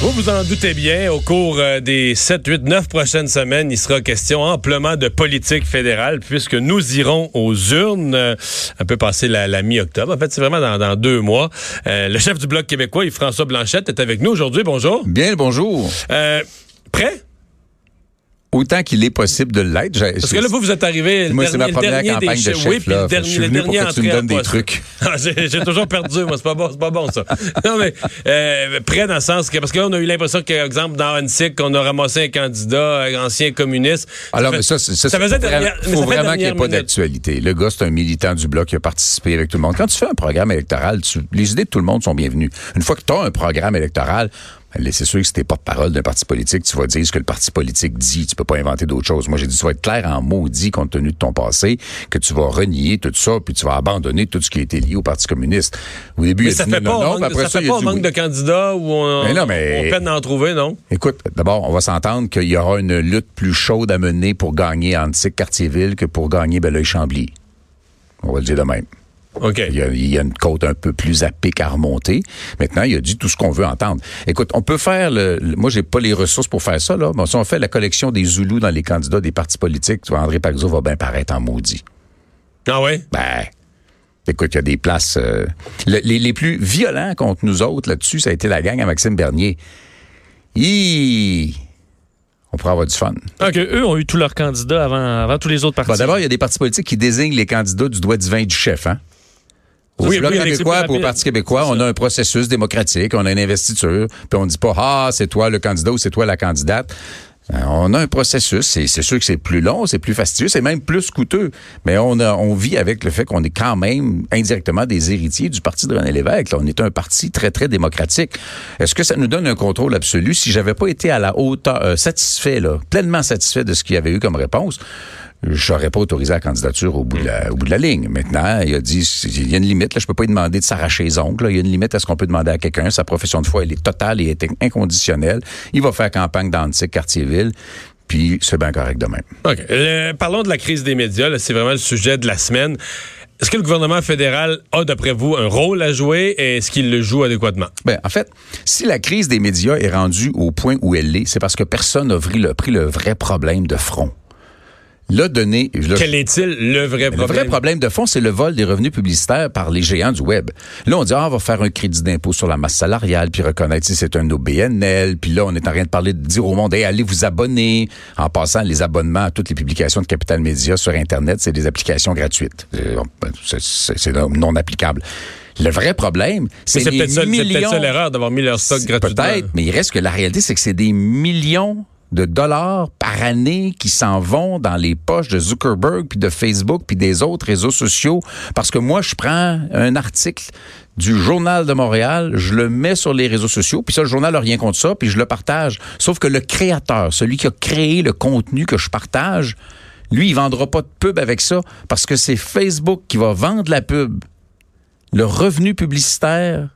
Vous vous en doutez bien, au cours euh, des 7, 8, 9 prochaines semaines, il sera question amplement de politique fédérale puisque nous irons aux urnes euh, un peu passé la, la mi-octobre. En fait, c'est vraiment dans, dans, deux mois. Euh, le chef du Bloc québécois, Yves-François Blanchette, est avec nous aujourd'hui. Bonjour. Bien bonjour. Euh, prêt? Autant qu'il est possible de l'être. Parce que là, vous, vous êtes arrivé. Moi, c'est ma première campagne de chef. Oui, puis là. le dernier, je suis le venu dernier pour que tu me donnes des trucs. Ah, J'ai toujours perdu, moi. C'est pas bon, c'est pas bon, ça. Non, mais euh, prêt dans le sens que. Parce que là, on a eu l'impression que, exemple, dans Annecyc, on a ramassé un candidat, un ancien communiste. Alors, mais ça, c'est- ça, ça c'est- faisait faut dernière- vraiment- mais faut ça vraiment qu'il n'y ait pas d'actualité. Le gars, c'est un militant du bloc qui a participé avec tout le monde. Quand tu fais un programme électoral, les idées de tout le monde sont bienvenues. Une fois que tu as un programme électoral, c'est sûr que si t'es porte-parole d'un parti politique, tu vas dire ce que le parti politique dit. Tu peux pas inventer d'autres choses. Moi, j'ai dit, tu vas être clair en maudit compte tenu de ton passé, que tu vas renier tout ça, puis tu vas abandonner tout ce qui a été lié au Parti communiste. Au début, Mais il a ça dit fait non, pas, non, manque, après ça ça, fait il pas dit manque oui. de candidats où on, Mais non, mais- on peine d'en trouver, non? Écoute, d'abord, on va s'entendre qu'il y aura une lutte plus chaude à mener pour gagner Antique Cartierville que pour gagner Belleuil-Chambly. On va le dire de même. Il y, a, il y a une côte un peu plus à pic à remonter. Maintenant, il a dit tout ce qu'on veut entendre. Écoute, on peut faire le, le- moi, j'ai pas les ressources pour faire ça, là. Mais si on fait la collection des Zoulous dans les candidats des partis politiques, tu vois, André Paczo va bien paraître en maudit. Ah ouais? Ben, écoute, il y a des places. euh, le- les, les plus violents contre nous autres là-dessus, ça a été la gang à Maxime Bernier. Hi! On pourrait avoir du fun. Que eux ont eu tous leurs candidats avant, avant tous les autres partis. Bon, D'abord, il y a des partis politiques qui désignent les candidats du doigt divin du chef. Hein? Au Oui, Bloc oui, avec- québécois, au rapide. Parti québécois, on a un processus démocratique, on a une investiture, puis on dit pas ah c'est toi le candidat ou c'est toi la candidate. Euh, On a un processus, c'est c'est sûr que c'est plus long, c'est plus fastidieux, c'est même plus coûteux, mais on a, on vit avec le fait qu'on est quand même indirectement des héritiers du parti de René Lévesque. là. On est un parti très très démocratique. Est-ce que ça nous donne un contrôle absolu? Si j'avais pas été à la hauteur euh, satisfait là, pleinement satisfait de ce qu'il y avait eu comme réponse, je n'aurais pas autorisé la candidature au bout de la, au bout de la ligne. Maintenant, il a dit, il y a une limite. Là, je peux pas lui demander de s'arracher les ongles. là. Il y a une limite à ce qu'on peut demander à quelqu'un. Sa profession de foi, elle est totale et est inconditionnelle. Il va faire campagne dans Antique, Cartierville, puis c'est bien correct de même. OK. Le- parlons de la crise des médias. C'est vraiment le sujet de la semaine. Est-ce que le gouvernement fédéral a, d'après vous, un rôle à jouer et est-ce qu'il le joue adéquatement? Ben, en fait, si la crise des médias est rendue au point où elle est, c'est parce que personne n'a pris le, pris le vrai problème de front. Là, donné, là, Quel est-il le vrai Le problème? vrai problème? de fond, c'est le vol des revenus publicitaires par les géants du web. Là, on dit, ah, on va faire un crédit d'impôt sur la masse salariale, puis reconnaître si c'est un OBNL, puis là, on est en train de parler, de dire au monde, hey, allez vous abonner. En passant, les abonnements à toutes les publications de Capital Média sur Internet, c'est des applications gratuites. Euh, c'est- non applicable. Le vrai problème, c'est les ça, c'est peut-être millions... ça l'erreur d'avoir mis leur stock gratuitement. Peut-être, mais il reste que la réalité, c'est que c'est des millions de dollars par année qui s'en vont dans les poches de Zuckerberg, puis de Facebook, puis des autres réseaux sociaux. Parce que moi, je prends un article du Journal de Montréal, je le mets sur les réseaux sociaux, puis ça, le journal n'a rien contre ça, puis je le partage. Sauf que le créateur, celui qui a créé le contenu que je partage, lui, il vendra pas de pub avec ça, parce que c'est Facebook qui va vendre la pub le revenu publicitaire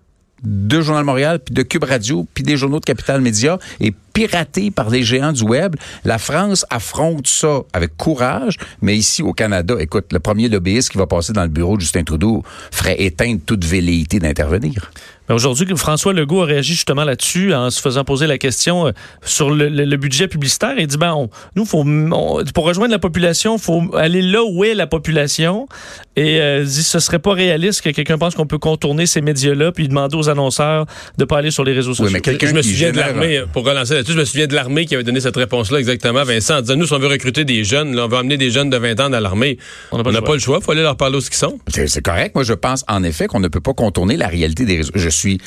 de Journal de Montréal, puis de Cube Radio, puis des journaux de Capital Média est piraté par les géants du web. La France affronte ça avec courage, mais ici au Canada, écoute, le premier lobbyiste qui va passer dans le bureau de Justin Trudeau ferait éteindre toute velléité d'intervenir. Mais Aujourd'hui, François Legault a réagi justement là-dessus en se faisant poser la question euh, sur le, le- le budget publicitaire. Il dit, ben, on- nous, faut, on- pour rejoindre la population, faut aller là où est la population. Et euh, dit, ce serait pas réaliste que quelqu'un pense qu'on peut contourner ces médias-là puis demander aux annonceurs de pas aller sur les réseaux sociaux. mais Je Quelqu'un me souviens de l'armée, pour relancer là-dessus, je me souviens de l'armée qui avait donné cette réponse-là exactement, Vincent, en disant, nous, si on veut recruter des jeunes, là, on veut amener des jeunes de 20 ans dans l'armée, On n'a pas le choix, il faut aller leur parler où ils sont. C'est correct. Moi, je pense en effet qu'on ne peut pas contourner la réalité des réseaux. Je suis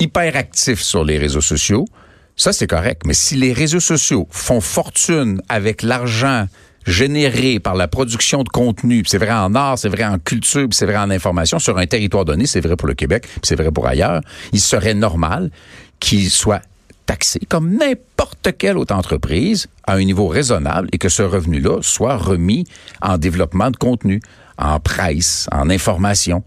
hyper actif sur les réseaux sociaux. Ça, c'est correct. Mais si les réseaux sociaux font fortune avec l'argent généré par la production de contenu, puis c'est vrai en art, c'est vrai en culture, puis c'est vrai en information, sur un territoire donné, c'est vrai pour le Québec, puis c'est vrai pour ailleurs, il serait normal qu'ils soient taxés comme n'importe quelle autre entreprise à un niveau raisonnable et que ce revenu-là soit remis en développement de contenu, en presse, en information.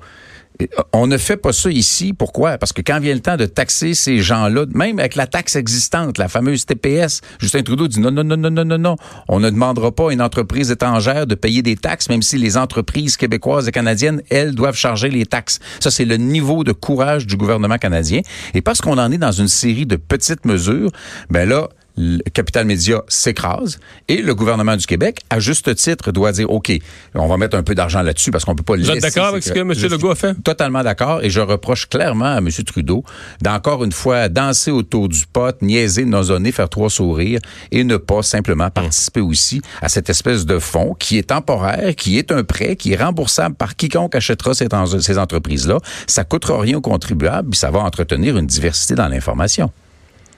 Euh, On ne fait pas ça ici. Pourquoi? Parce que quand vient le temps de taxer ces gens-là, même avec la taxe existante, la fameuse TPS, Justin Trudeau dit non, non, non, non, non, non, non. On ne demandera pas à une entreprise étrangère de payer des taxes, même si les entreprises québécoises et canadiennes, elles, doivent charger les taxes. Ça, c'est le niveau de courage du gouvernement canadien. Et parce qu'on en est dans une série de petites mesures, ben là, le Capital Média s'écrase et le gouvernement du Québec, à juste titre, doit dire OK, on va mettre un peu d'argent là-dessus parce qu'on peut pas Vous êtes d'accord avec ce que M. Legault a fait? Totalement d'accord et je reproche clairement à M. Trudeau d'encore une fois danser autour du pot, niaiser, nosonner, faire trois sourires et ne pas simplement participer aussi à cette espèce de fonds qui est temporaire, qui est un prêt, qui est remboursable par quiconque achètera ces entreprises-là. Ça coûtera rien aux contribuables puis ça va entretenir une diversité dans l'information.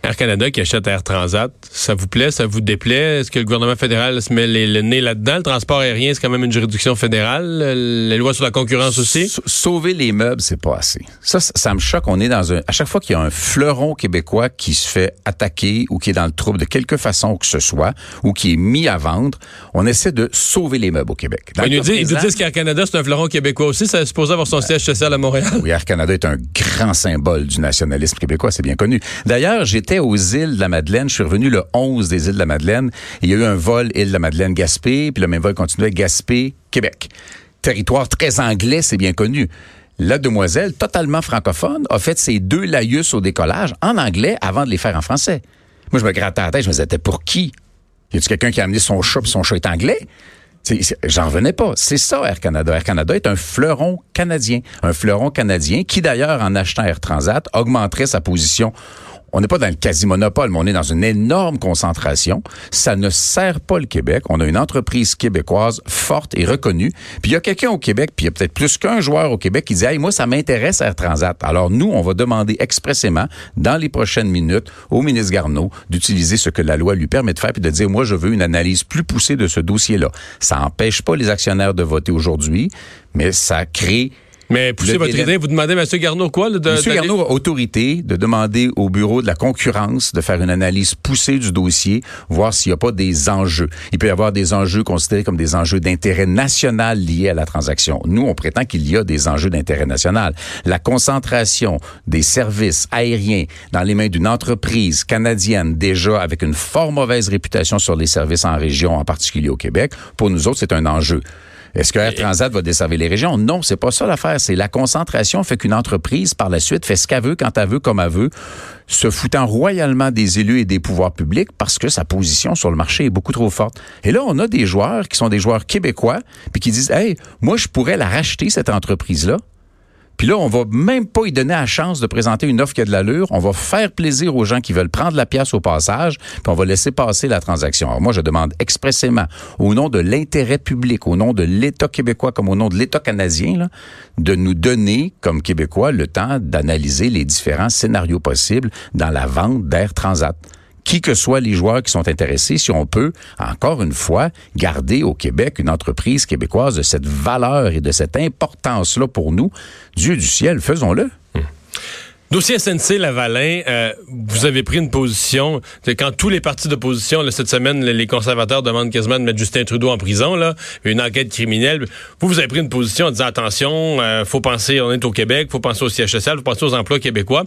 Air Canada qui achète Air Transat, ça vous plaît, ça vous déplaît? Est-ce que le gouvernement fédéral se met les- le nez là-dedans? Le transport aérien, c'est quand même une juridiction fédérale. Les lois sur la concurrence aussi? Sa- Sauver les meubles, c'est pas assez. Ça, ça, ça me choque. On est dans un. À chaque fois qu'il y a un fleuron québécois qui se fait attaquer ou qui est dans le trouble de quelque façon que ce soit, ou qui est mis à vendre, on essaie de sauver les meubles au Québec. Dans Ils nous cas disent, qu'Air Canada, c'est un fleuron québécois aussi. Ça est supposé avoir son siège social à Montréal. Oui, Air Canada est un grand symbole du nationalisme québécois, c'est bien connu. D'ailleurs, j'étais aux îles de la Madeleine, je suis revenu le 11 des îles de la Madeleine, il y a eu un vol île de la Madeleine-Gaspé, puis le même vol continuait Gaspé-Québec. Territoire très anglais, c'est bien connu. La demoiselle, totalement francophone, a fait ses deux laïus au décollage en anglais avant de les faire en français. Moi, je me grattais la tête, je me disais, pour qui? Y a-tu quelqu'un qui a amené son chat, puis son chat est anglais? J'en revenais pas. C'est ça, Air Canada. Air Canada est un fleuron canadien. Un fleuron canadien qui, d'ailleurs, en achetant Air Transat, augmenterait sa position. On n'est pas dans le quasi-monopole, mais on est dans une énorme concentration. Ça ne sert pas le Québec. On a une entreprise québécoise forte et reconnue. Puis il y a quelqu'un au Québec, puis il y a peut-être plus qu'un joueur au Québec qui dit Hey, moi, ça m'intéresse Air Transat. Alors nous, on va demander expressément, dans les prochaines minutes, au ministre Garneau d'utiliser ce que la loi lui permet de faire, puis de dire Moi, je veux une analyse plus poussée de ce dossier-là. Ça n'empêche pas les actionnaires de voter aujourd'hui, mais ça crée Mais poussez votre délai- idée, vous demandez à M. Garneau quoi? là, de- Monsieur d'aller- Garneau a autorité de demander au bureau de la concurrence de faire une analyse poussée du dossier, voir s'il n'y a pas des enjeux. Il peut y avoir des enjeux considérés comme des enjeux d'intérêt national liés à la transaction. Nous, on prétend qu'il y a des enjeux d'intérêt national. La concentration des services aériens dans les mains d'une entreprise canadienne déjà avec une fort mauvaise réputation sur les services en région, en particulier au Québec, pour nous autres, c'est un enjeu. Est-ce que Air Transat va desservir les régions? Non, c'est pas ça l'affaire. C'est la concentration fait qu'une entreprise, par la suite, fait ce qu'elle veut, quand elle veut, comme elle veut, se foutant royalement des élus et des pouvoirs publics parce que sa position sur le marché est beaucoup trop forte. Et là, on a des joueurs qui sont des joueurs québécois puis qui disent, hey, moi, je pourrais la racheter, cette entreprise-là. Puis là, on va même pas y donner la chance de présenter une offre qui a de l'allure. On va faire plaisir aux gens qui veulent prendre la pièce au passage, puis on va laisser passer la transaction. Alors moi, je demande expressément, au nom de l'intérêt public, au nom de l'État québécois comme au nom de l'État canadien, de nous donner, comme Québécois, le temps d'analyser les différents scénarios possibles dans la vente d'Air Transat qui que soient les joueurs qui sont intéressés, si on peut, encore une fois, garder au Québec une entreprise québécoise de cette valeur et de cette importance-là pour nous, Dieu du ciel, faisons-le. Dossier SNC Lavalin, euh, vous avez pris une position. Quand tous les partis d'opposition, cette semaine, les conservateurs demandent quasiment de mettre Justin Trudeau en prison, là, une enquête criminelle. Vous, vous avez pris une position en disant attention, euh, faut penser, on est au Québec, faut penser au siège social, faut penser aux emplois québécois.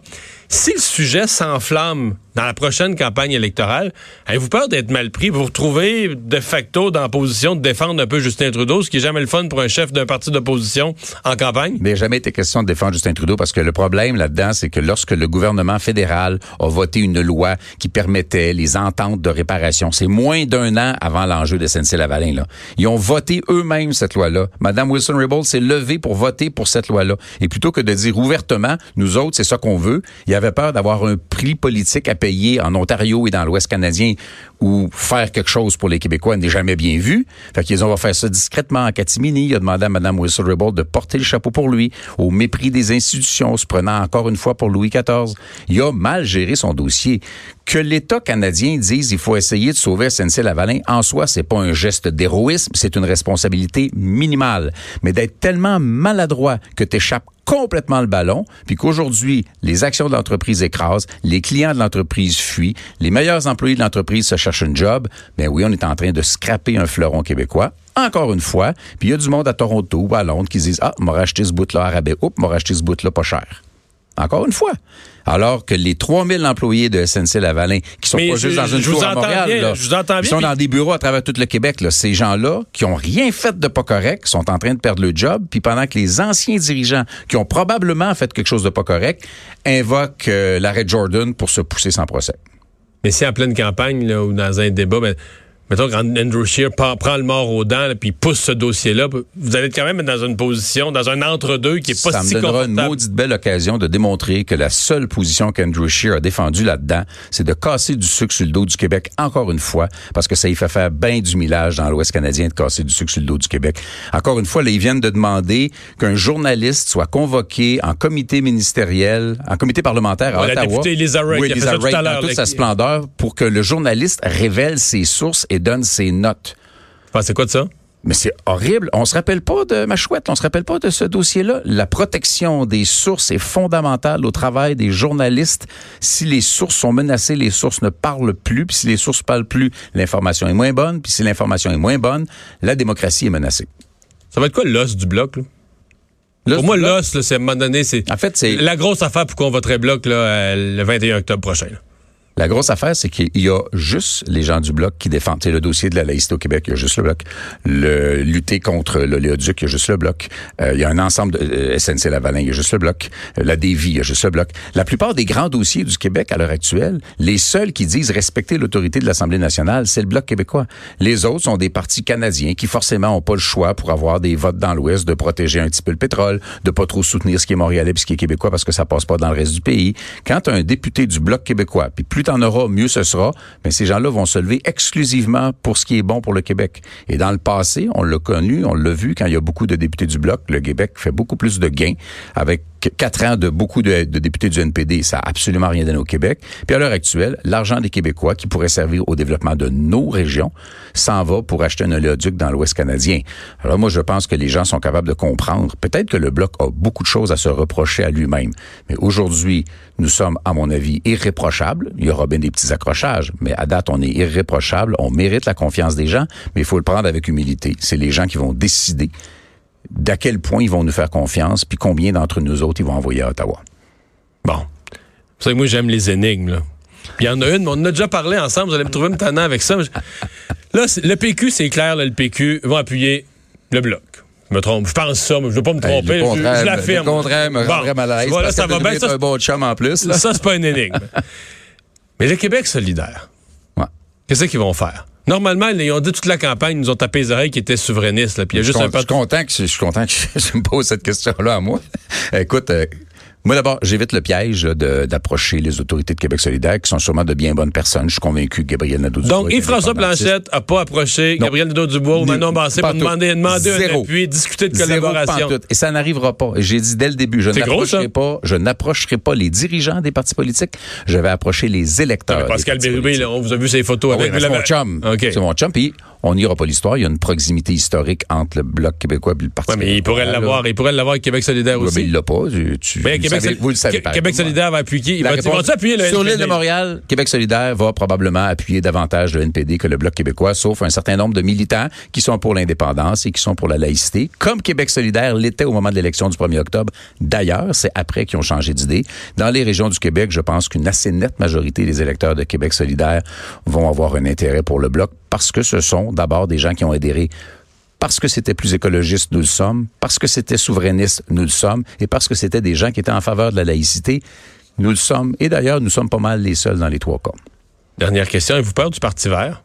Si le sujet s'enflamme dans la prochaine campagne électorale, avez-vous peur d'être mal pris? Vous vous retrouvez de facto dans la position de défendre un peu Justin Trudeau, ce qui est jamais le fun pour un chef d'un parti d'opposition en campagne? Mais jamais été question de défendre Justin Trudeau parce que le problème là-dedans, c'est que lorsque le gouvernement fédéral a voté une loi qui permettait les ententes de réparation, c'est moins d'un an avant l'enjeu de SNC-Lavalin, là. Ils ont voté eux-mêmes cette loi-là. Madame Wilson-Raybould s'est levée pour voter pour cette loi-là. Et plutôt que de dire ouvertement, nous autres, c'est ça qu'on veut, avait peur d'avoir un prix politique à payer en Ontario et dans l'Ouest canadien où faire quelque chose pour les Québécois n'est jamais bien vu. Fait qu'ils ont va faire ça discrètement en catimini. Il a demandé à Mme Wilson-Raybould de porter le chapeau pour lui, au mépris des institutions, se prenant encore une fois pour Louis XIV. Il a mal géré son dossier. que l'État canadien dise il faut essayer de sauver SNC-Lavalin, en soi, c'est pas un geste d'héroïsme, c'est une responsabilité minimale. Mais d'être tellement maladroit que tu échappes complètement le ballon, puis qu'aujourd'hui, les actions de l'entreprise écrasent, les clients de l'entreprise fuient, les meilleurs employés de l'entreprise se un job, ben oui, on est en train de scraper un fleuron québécois. Encore une fois, puis il y a du monde à Toronto ou à Londres qui se disent Ah, m'a racheté ce bout-là à rabais, oups, m'a racheté ce bout-là pas cher. Encore une fois. Alors que les 3000 employés de SNC-Lavalin, qui sont Mais pas je- juste dans une tour à Montréal, bien, là, je vous entends ils bien, sont puis- dans des bureaux à travers tout le Québec, là, ces gens-là qui ont rien fait de pas correct, sont en train de perdre le job, puis pendant que les anciens dirigeants, qui ont probablement fait quelque chose de pas correct, invoquent euh, l'arrêt Jordan pour se pousser sans procès. Mais si en pleine campagne là, ou dans un débat, ben, mettons quand Andrew Scheer prend, prend le mort aux dents puis pousse ce dossier-là, vous allez être quand même dans une position, dans un entre-deux qui est pas ça me donnera une maudite belle occasion de démontrer que la seule position qu'Andrew Scheer a défendue là-dedans, c'est de casser du sucre sur le dos du Québec encore une fois, parce que ça y fait faire bien du millage dans l'Ouest canadien de casser du sucre sur le dos du Québec. Encore une fois, là, ils viennent de demander qu'un journaliste soit convoqué en comité ministériel, en comité parlementaire à Ouais, la Ottawa. députée Lisa Wright Oui, qui a fait ça tout à dans toute sa splendeur pour que le journaliste révèle ses sources et donne ses notes. Vous pensez quoi de ça? Mais c'est horrible. On se rappelle pas de ma chouette, on se rappelle pas de ce dossier-là. La protection des sources est fondamentale au travail des journalistes. Si les sources sont menacées, les sources ne parlent plus. Puis si les sources parlent plus, l'information est moins bonne. Puis si l'information est moins bonne, la démocratie est menacée. Ça va être quoi l'os du bloc? Là? Pour moi, l'os, c'est à un moment donné, c'est En fait, c'est la grosse affaire pour qu'on voterait bloc là, euh, le 21 octobre prochain. là. La grosse affaire, c'est qu'il y a juste les gens du Bloc qui défendent. Le dossier de la laïcité au Québec, il y a juste le Bloc. Le lutter contre l'oléoduc, il y a juste le Bloc. Euh, il y a un ensemble de euh, SNC-Lavalin, il y a juste le Bloc. Euh, la DV, il y a juste le Bloc. La plupart des grands dossiers du Québec à l'heure actuelle, les seuls qui disent respecter l'autorité de l'Assemblée nationale, c'est le Bloc québécois. Les autres sont des partis canadiens qui forcément ont pas le choix pour avoir des votes dans l'Ouest de protéger un petit peu le pétrole, de pas trop soutenir ce qui est montréalais puis ce qui est québécois parce que ça passe pas dans le reste du pays. Quand un député du Bloc québécois, puis plus t'en auras, mieux ce sera, mais ces gens-là vont se lever exclusivement pour ce qui est bon pour le Québec. Et dans le passé, on l'a connu, on l'a vu quand il y a beaucoup de députés du Bloc, le Québec fait beaucoup plus de gains avec quatre ans de beaucoup de, députés du NPD, ça a absolument rien donné au Québec. Puis à l'heure actuelle, l'argent des Québécois qui pourrait servir au développement de nos régions s'en va pour acheter un oléoduc dans l'Ouest canadien. Alors moi, je pense que les gens sont capables de comprendre. Peut-être que le Bloc a beaucoup de choses à se reprocher à lui-même. Mais aujourd'hui, nous sommes, à mon avis, irréprochables. Il y aura bien des petits accrochages, mais à date, on est irréprochables. On mérite la confiance des gens, mais il faut le prendre avec humilité. C'est les gens qui vont décider d'à quel point ils vont nous faire confiance, puis combien d'entre nous autres ils vont envoyer à Ottawa. Bon. Ça que moi, j'aime les énigmes. Là. Il y en a une, mais on en a déjà parlé ensemble. Vous allez me trouver me tannant avec ça. Là, le PQ, c'est clair, là, le PQ vont appuyer le bloc. Je me trompe. Je pense ça, mais je ne veux pas me tromper. je, l'affirme. Le contraire me Bon. mal à l'aise. Ça va bien. Ça, un bon chum en plus. Là. ça, c'est pas une énigme. mais le Québec solidaire, Ouais. qu'est-ce qu'ils vont faire? Normalement, ils ont dit toute la campagne, ils nous ont tapé les oreilles qu'ils étaient souverainistes. Là, puis il y a Je juste un je peu suis content que je suis content que je me pose cette question-là à moi. Écoute, euh, moi d'abord, j'évite le piège d'approcher les autorités de Québec solidaire, qui sont sûrement de bien bonnes personnes. Je suis convaincu que Gabriel Nadeau-Dubois Donc, Yves-François indépendantiste. Planchette n'a pas approché Non. Gabriel Nadeau-Dubois ou Manon Bassé pour demander, demander un appui, discuter de collaboration. Et ça n'arrivera pas. J'ai dit dès le début, je n'approcherai pas, je n'approcherai pas les dirigeants des partis politiques. Je vais approcher les électeurs. Pascal Bérubé, là, on vous a vu ses photos Ah oui, avec vous c'est mon chum. C'est mon chum. Puis on n'ira pas l'histoire. Il y a une proximité historique entre le Bloc québécois et le Parti Ouais, mais il pourrait l'avoir. Il pourrait l'avoir avec Québec solidaire Ouais, aussi. mais il l'a pas. Tu, vous, Québec, savez- vous le savez pareil Québec solidaire va appuyer. Il La va, réponse- vont-ils appuyer le Sur l'île de Montréal, Québec solidaire va probablement appuyer davantage le NPD que le Bloc québécois, sauf un certain nombre de militants qui sont pour l'indépendance et qui sont pour la laïcité, comme Québec solidaire l'était au moment de l'élection du 1er octobre. D'ailleurs, c'est après qu'ils ont changé d'idée. Dans les régions du Québec, je pense qu'une assez nette majorité des électeurs de Québec solidaire vont avoir un intérêt pour le Bloc parce que ce sont d'abord des gens qui ont adhéré parce que c'était plus écologiste, nous le sommes, parce que c'était souverainiste, nous le sommes, et parce que c'était des gens qui étaient en faveur de la laïcité, nous le sommes. Et d'ailleurs, nous sommes pas mal les seuls dans les trois cas. Dernière question. Avez-vous peur du Parti vert?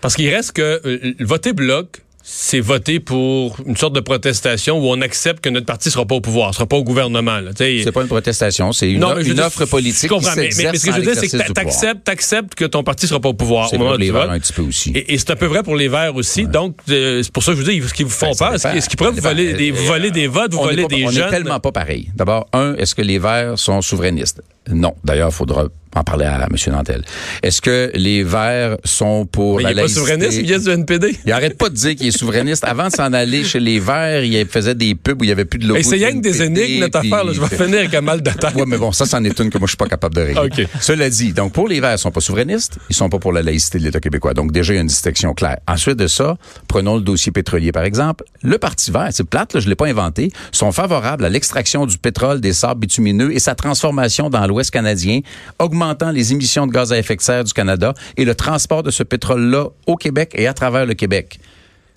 Parce qu'il reste que euh, voter bloc, c'est voter pour une sorte de protestation où on accepte que notre parti sera pas au pouvoir, sera pas au gouvernement. C'est pas une protestation, c'est une, Non, mais je veux une dire, offre je politique comprends, qui mais, mais- ce que je veux dire, c'est que t'acceptes, t'acceptes que ton parti sera pas au pouvoir C'est les. Verts un petit peu aussi. Et, et c'est un peu vrai pour les Verts aussi. Donc, euh, c'est pour ça que je vous dis, ce qu'ils vous font Ben, peur, est-ce qu'ils- pourraient vous voler des, voler des votes, vous On voler des on jeunes? est tellement pas pareil. D'abord, un, est-ce que les Verts sont souverainistes? Non. D'ailleurs, il faudra en parler à M. Nantel. Est-ce que les Verts sont pour Mais la il n'est pas souverainiste, il vient du NPD. Il arrête pas de dire qu'il est souverainiste. Avant de s'en aller chez les Verts, il faisait des pubs où il y avait plus de logo. Hey, c'est rien que des énigmes, notre puis affaire. là. Je vais finir avec un mal de tête. Ouais, mais bon, ça, c'en est une que moi, je suis pas capable de régler. OK. Cela dit, donc, pour les Verts, ils sont pas souverainistes, ils sont pas pour la laïcité de l'État québécois. Donc, déjà, il y a une distinction claire. Ensuite de ça, prenons le dossier pétrolier, par exemple. Le Parti vert, c'est plate, là, je l'ai pas inventé, sont favorables à l'extraction du pétrole, des sables bitumineux et sa transformation dans l'Ouest canadien, augmentant les émissions de gaz à effet de serre du Canada et le transport de ce pétrole-là au Québec et à travers le Québec.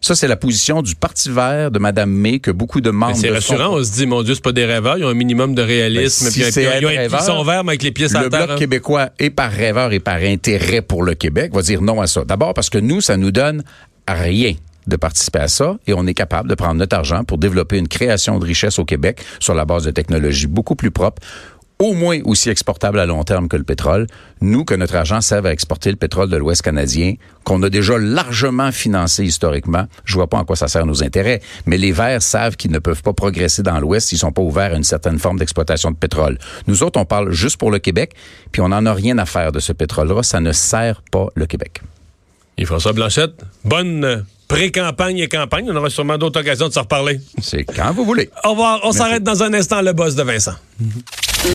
Ça, c'est la position du Parti vert de Mme May que beaucoup de membres C'est son- rassurant, on se dit, mon Dieu, c'est pas des rêveurs, ils ont un minimum de réalisme, Ben, si puis ils ont- être ils ont- ils rêveur, sont verts, mais avec les pieds sur le. Bloc hein. québécois est par rêveur et par intérêt pour le Québec va dire non à ça. D'abord parce que nous, ça nous donne rien de participer à ça et on est capable de prendre notre argent pour développer une création de richesse au Québec sur la base de technologies beaucoup plus propres au moins aussi exportables à long terme que le pétrole. Nous, que notre argent serve à exporter le pétrole de l'Ouest canadien, qu'on a déjà largement financé historiquement, je vois pas en quoi ça sert nos intérêts. Mais les Verts savent qu'ils ne peuvent pas progresser dans l'Ouest s'ils sont pas ouverts à une certaine forme d'exploitation de pétrole. Nous autres, on parle juste pour le Québec, puis on n'en a rien à faire de ce pétrole-là. Ça ne sert pas le Québec. Et François Blanchette, bonne euh, pré-campagne et campagne. On aura sûrement d'autres occasions de se reparler. C'est quand vous voulez. Au revoir. On s'arrête dans un instant, le boss de Vincent.